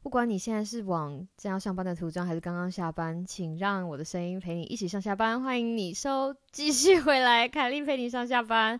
不管你现在是往正要上班的途中，还是刚刚下班，请让我的声音陪你一起上下班。欢迎你收继续回来，凯莉陪你上下班。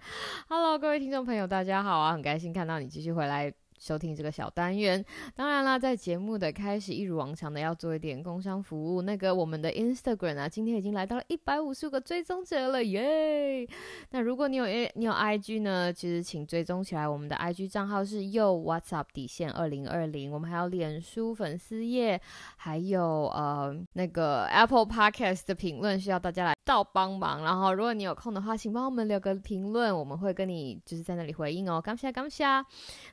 Hello，各位听众朋友，大家好啊，很开心看到你继续回来。收听这个小单元，当然啦，在节目的开始，一如往常的要做一点工商服务。那个我们的 Instagram 啊，今天已经来到了一百五十个追踪者了，耶！那如果你有你有 IG 呢，其实请追踪起来，我们的 IG 账号是 Yo What's Up 底线二零二零。我们还有脸书粉丝页，还有呃那个 Apple Podcast 的评论，需要大家来到帮忙。然后如果你有空的话，请帮我们留个评论，我们会跟你就是在那里回应哦。感谢感谢。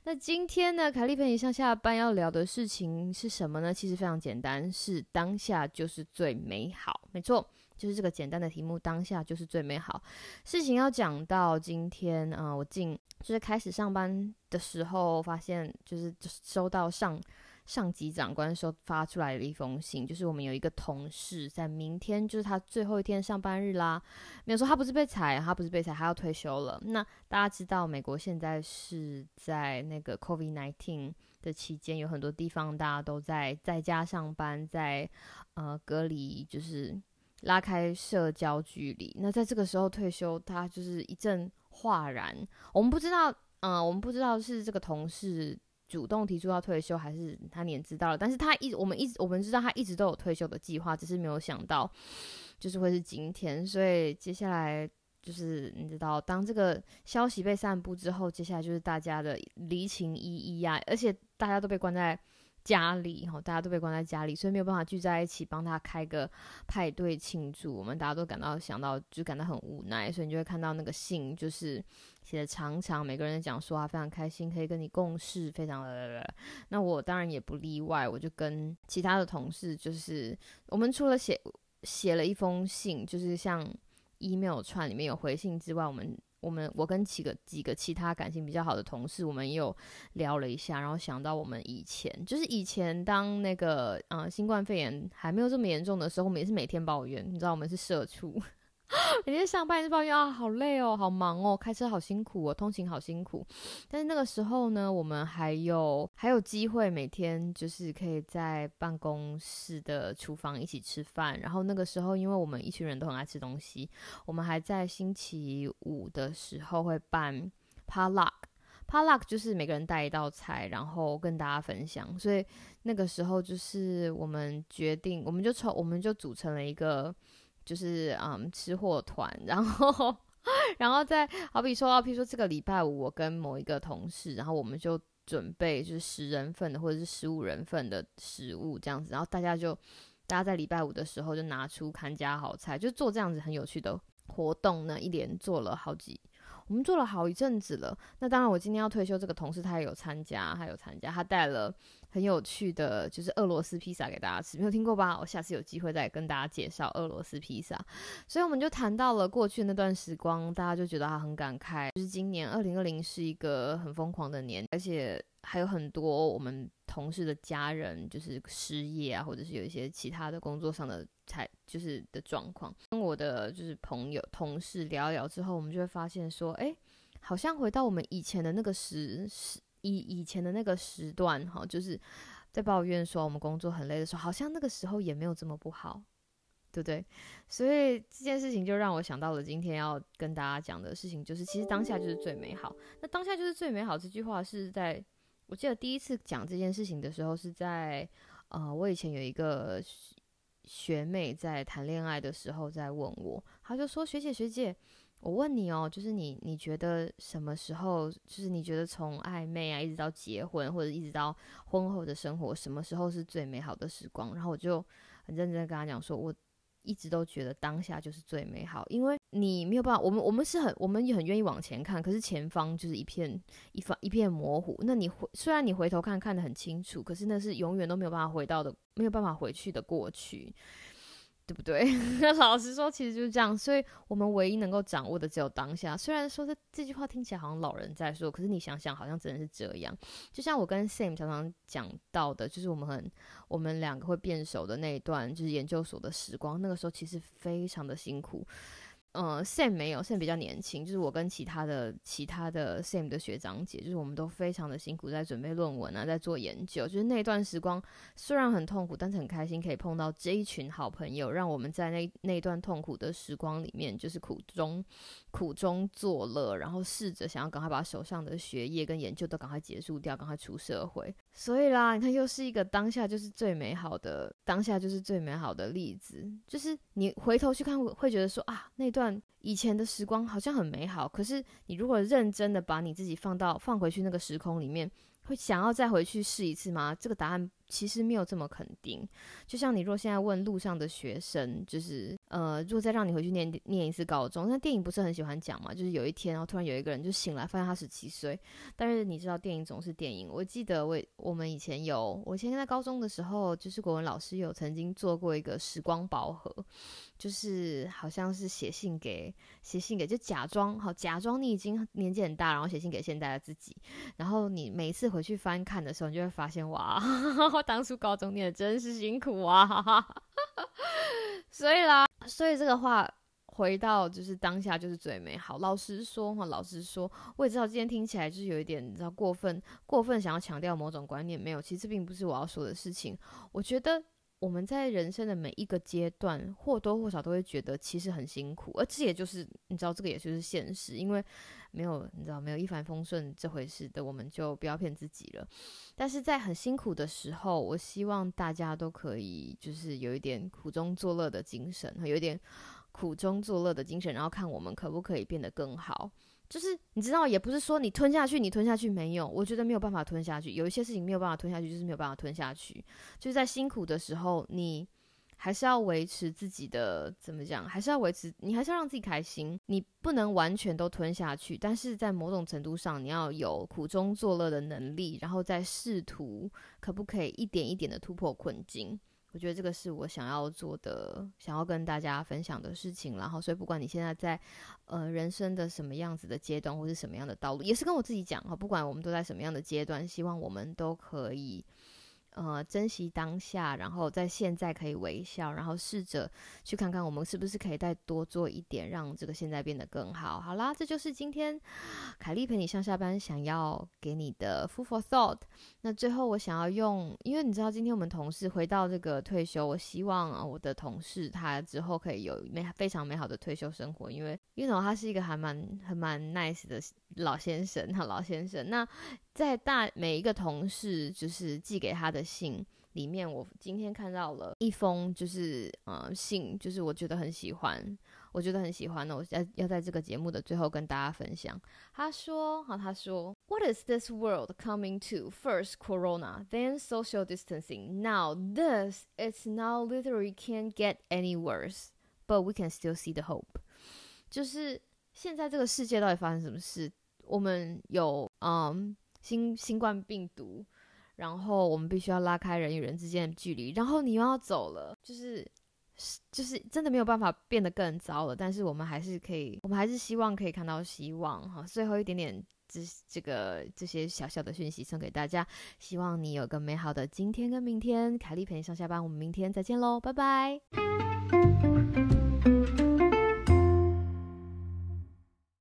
那今天。呢，凯丽陪你上下班要聊的事情是什么呢？其实非常简单，是当下就是最美好。没错，就是这个简单的题目，当下就是最美好。事情要讲到今天啊，我进就是开始上班的时候，发现就是收到上。上级长官的时候发出来的一封信，就是我们有一个同事在明天就是他最后一天上班日啦。没有说他不是被裁，他不是被裁，他要退休了。那大家知道，美国现在是在那个 COVID-19 的期间，有很多地方大家都在在家上班，在呃隔离，就是拉开社交距离。那在这个时候退休，他就是一阵哗然。我们不知道，嗯，我们不知道是这个同事。主动提出要退休，还是他年知道了？但是他一我们一直我们知道他一直都有退休的计划，只是没有想到就是会是今天。所以接下来就是你知道，当这个消息被散布之后，接下来就是大家的离情依依呀，而且大家都被关在。家里哈，大家都被关在家里，所以没有办法聚在一起帮他开个派对庆祝。我们大家都感到想到，就感到很无奈，所以你就会看到那个信，就是写的长长，每个人都讲说啊，非常开心可以跟你共事，非常的。那我当然也不例外，我就跟其他的同事，就是我们除了写写了一封信，就是像 email 串里面有回信之外，我们。我们我跟几个几个其他感情比较好的同事，我们又聊了一下，然后想到我们以前，就是以前当那个嗯新冠肺炎还没有这么严重的时候，我们也是每天抱怨，你知道我们是社畜。每天上班就抱怨啊，好累哦，好忙哦，开车好辛苦哦，通勤好辛苦。但是那个时候呢，我们还有还有机会每天就是可以在办公室的厨房一起吃饭。然后那个时候，因为我们一群人都很爱吃东西，我们还在星期五的时候会办 potluck，potluck 就是每个人带一道菜，然后跟大家分享。所以那个时候就是我们决定，我们就抽，我们就组成了一个。就是嗯，吃货团，然后，然后再好比说，譬如说这个礼拜五，我跟某一个同事，然后我们就准备就是十人份的或者是十五人份的食物这样子，然后大家就大家在礼拜五的时候就拿出看家好菜，就做这样子很有趣的活动呢，一连做了好几。我们做了好一阵子了。那当然，我今天要退休，这个同事他也有参加，他有参加，他带了很有趣的，就是俄罗斯披萨给大家吃，没有听过吧？我下次有机会再跟大家介绍俄罗斯披萨。所以我们就谈到了过去那段时光，大家就觉得他很感慨，就是今年二零二零是一个很疯狂的年，而且还有很多我们。同事的家人就是失业啊，或者是有一些其他的工作上的才就是的状况。跟我的就是朋友同事聊一聊之后，我们就会发现说，哎，好像回到我们以前的那个时时以以前的那个时段哈，就是在抱怨说我们工作很累的时候，好像那个时候也没有这么不好，对不对？所以这件事情就让我想到了今天要跟大家讲的事情，就是其实当下就是最美好。那当下就是最美好这句话是在。我记得第一次讲这件事情的时候，是在呃，我以前有一个学妹在谈恋爱的时候在问我，她就说：“学姐学姐，我问你哦，就是你你觉得什么时候，就是你觉得从暧昧啊，一直到结婚，或者一直到婚后的生活，什么时候是最美好的时光？”然后我就很认真跟她讲说：“我一直都觉得当下就是最美好，因为你没有办法，我们我们是很我们也很愿意往前看，可是前方就是一片一方一片模糊。那你回虽然你回头看看得很清楚，可是那是永远都没有办法回到的，没有办法回去的过去。对不对？老实说，其实就是这样。所以我们唯一能够掌握的只有当下。虽然说这这句话听起来好像老人在说，可是你想想，好像真的是这样。就像我跟 Sam 常常讲到的，就是我们很我们两个会变熟的那一段，就是研究所的时光。那个时候其实非常的辛苦。嗯，Sam 没有，Sam 比较年轻，就是我跟其他的其他的 Sam 的学长姐，就是我们都非常的辛苦，在准备论文啊，在做研究。就是那段时光虽然很痛苦，但是很开心，可以碰到这一群好朋友，让我们在那那段痛苦的时光里面，就是苦中苦中作乐，然后试着想要赶快把手上的学业跟研究都赶快结束掉，赶快出社会。所以啦，你看，又是一个当下就是最美好的当下，就是最美好的例子。就是你回头去看，会觉得说啊，那段。以前的时光好像很美好，可是你如果认真的把你自己放到放回去那个时空里面，会想要再回去试一次吗？这个答案。其实没有这么肯定，就像你若现在问路上的学生，就是呃，如果再让你回去念念一次高中，那电影不是很喜欢讲嘛？就是有一天，然后突然有一个人就醒来，发现他十七岁。但是你知道，电影总是电影。我记得我我们以前有，我以前在高中的时候，就是国文老师有曾经做过一个时光宝盒，就是好像是写信给写信给，就假装好假装你已经年纪很大，然后写信给现在的自己，然后你每一次回去翻看的时候，你就会发现哇。我当初高中念的真是辛苦啊，所以啦，所以这个话回到就是当下就是最美好。老实说哈，老实说，我也知道今天听起来就是有一点你知道过分，过分想要强调某种观念，没有，其实并不是我要说的事情。我觉得我们在人生的每一个阶段或多或少都会觉得其实很辛苦，而这也就是你知道这个也就是现实，因为。没有，你知道没有一帆风顺这回事的，我们就不要骗自己了。但是在很辛苦的时候，我希望大家都可以就是有一点苦中作乐的精神，有一点苦中作乐的精神，然后看我们可不可以变得更好。就是你知道，也不是说你吞下去，你吞下去没有，我觉得没有办法吞下去。有一些事情没有办法吞下去，就是没有办法吞下去。就是在辛苦的时候，你。还是要维持自己的怎么讲？还是要维持，你还是要让自己开心。你不能完全都吞下去，但是在某种程度上，你要有苦中作乐的能力，然后再试图可不可以一点一点的突破困境。我觉得这个是我想要做的，想要跟大家分享的事情。然后，所以不管你现在在呃人生的什么样子的阶段，或是什么样的道路，也是跟我自己讲哈。不管我们都在什么样的阶段，希望我们都可以。呃，珍惜当下，然后在现在可以微笑，然后试着去看看我们是不是可以再多做一点，让这个现在变得更好。好啦，这就是今天凯莉陪你上下班想要给你的 food for thought。那最后我想要用，因为你知道今天我们同事回到这个退休，我希望我的同事他之后可以有美非常美好的退休生活，因为因为他是一个还蛮还蛮 nice 的老先生，哈，老先生。那在大每一个同事就是寄给他的信里面，我今天看到了一封就是呃信，就是我觉得很喜欢，我觉得很喜欢的，我要要在这个节目的最后跟大家分享。他说，好，他说，What is this world coming to? First Corona, then social distancing. Now this, it's now literally can't get any worse, but we can still see the hope. 就是现在这个世界到底发生什么事？我们有嗯。新新冠病毒，然后我们必须要拉开人与人之间的距离，然后你又要走了，就是就是真的没有办法变得更糟了。但是我们还是可以，我们还是希望可以看到希望哈。最后一点点这这个这些小小的讯息送给大家，希望你有个美好的今天跟明天。凯莉陪你上下班，我们明天再见喽，拜拜。